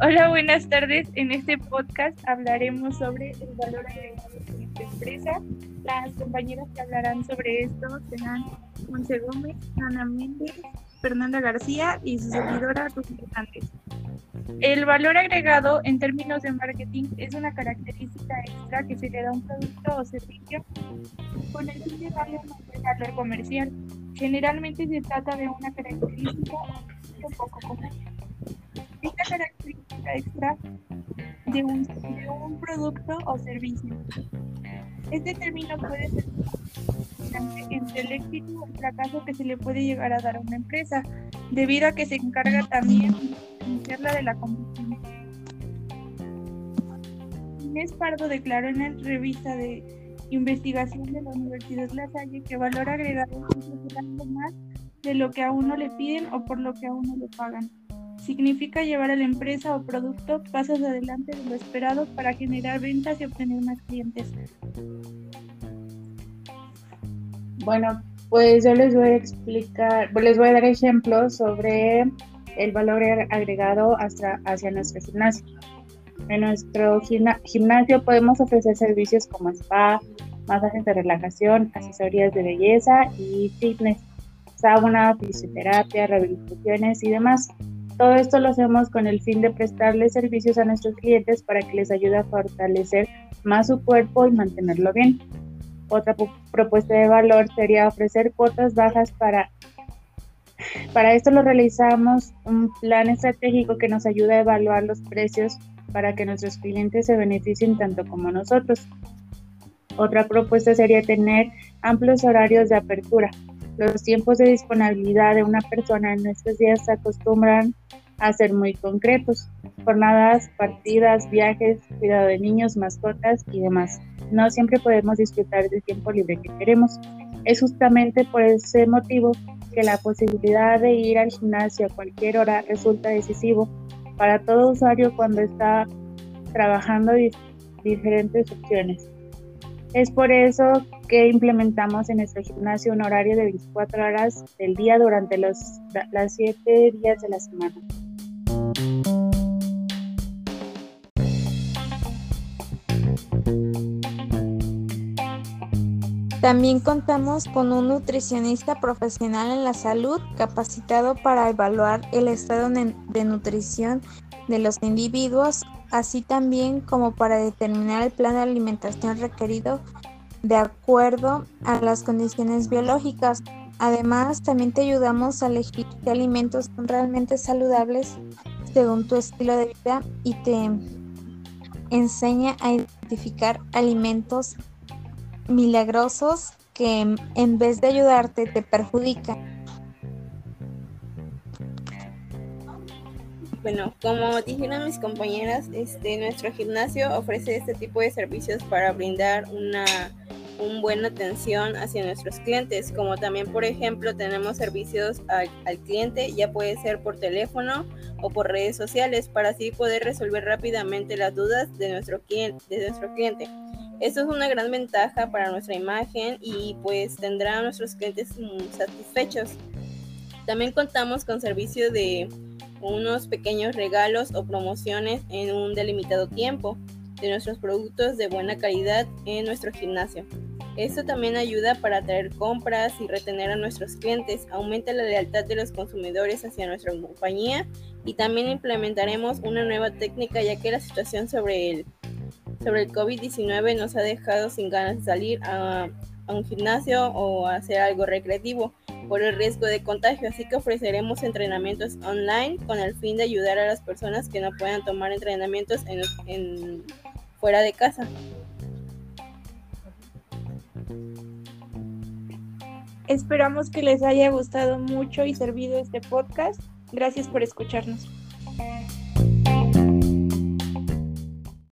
Hola, buenas tardes. En este podcast hablaremos sobre el valor agregado de nuestra empresa. Las compañeras que hablarán sobre esto serán Monse Gómez, Ana Méndez, Fernanda García y su servidora Rubí Hernández. El valor agregado en términos de marketing es una característica extra que se le da a un producto o servicio con el fin de darle un valor comercial. Generalmente se trata de una característica un poco común. Esta característica extra de un, producto o servicio. Este término puede ser entre el éxito o el fracaso que se le puede llegar a dar a una empresa, debido a que se encarga también de la de la competencia. Inés Pardo declaró en la revista de investigación de la Universidad La Salle que valor agregado es más de lo que a uno le piden o por lo que a uno le pagan. Significa llevar a la empresa o producto pasos adelante de lo esperado para generar ventas y obtener más clientes. Bueno, pues yo les voy a explicar, pues les voy a dar ejemplos sobre el valor agregado hacia, hacia nuestro gimnasio. En nuestro gimnasio podemos ofrecer servicios como spa, masajes de relajación, asesorías de belleza y fitness, sauna, fisioterapia, rehabilitaciones y demás. Todo esto lo hacemos con el fin de prestarles servicios a nuestros clientes para que les ayude a fortalecer más su cuerpo y mantenerlo bien. Otra propuesta de valor sería ofrecer cuotas bajas para... Para esto lo realizamos un plan estratégico que nos ayuda a evaluar los precios para que nuestros clientes se beneficien tanto como nosotros. Otra propuesta sería tener amplios horarios de apertura. Los tiempos de disponibilidad de una persona en estos días se acostumbran a ser muy concretos. Jornadas, partidas, viajes, cuidado de niños, mascotas y demás. No siempre podemos disfrutar del tiempo libre que queremos. Es justamente por ese motivo que la posibilidad de ir al gimnasio a cualquier hora resulta decisivo para todo usuario cuando está trabajando diferentes opciones. Es por eso que implementamos en nuestro gimnasio un horario de 24 horas del día durante los las 7 días de la semana. También contamos con un nutricionista profesional en la salud capacitado para evaluar el estado de nutrición de los individuos, así también como para determinar el plan de alimentación requerido de acuerdo a las condiciones biológicas. Además, también te ayudamos a elegir qué alimentos son realmente saludables según tu estilo de vida y te enseña a identificar alimentos milagrosos que en vez de ayudarte te perjudican. Bueno, como dijeron mis compañeras, este nuestro gimnasio ofrece este tipo de servicios para brindar una un buena atención hacia nuestros clientes, como también, por ejemplo, tenemos servicios al, al, cliente, ya puede ser por teléfono o por redes sociales, para así poder resolver rápidamente las dudas de nuestro, de nuestro cliente. Esto es una gran ventaja para nuestra imagen y pues tendrá a nuestros clientes satisfechos. También contamos con servicio de unos pequeños regalos o promociones en un delimitado tiempo de nuestros productos de buena calidad en nuestro gimnasio. Esto también ayuda para atraer compras y retener a nuestros clientes, aumenta la lealtad de los consumidores hacia nuestra compañía y también implementaremos una nueva técnica ya que la situación sobre el sobre el COVID-19 nos ha dejado sin ganas de salir a, un gimnasio o hacer algo recreativo por el riesgo de contagio, así que ofreceremos entrenamientos online con el fin de ayudar a las personas que no puedan tomar entrenamientos en, fuera de casa. Esperamos que les haya gustado mucho y servido este podcast. Gracias por escucharnos.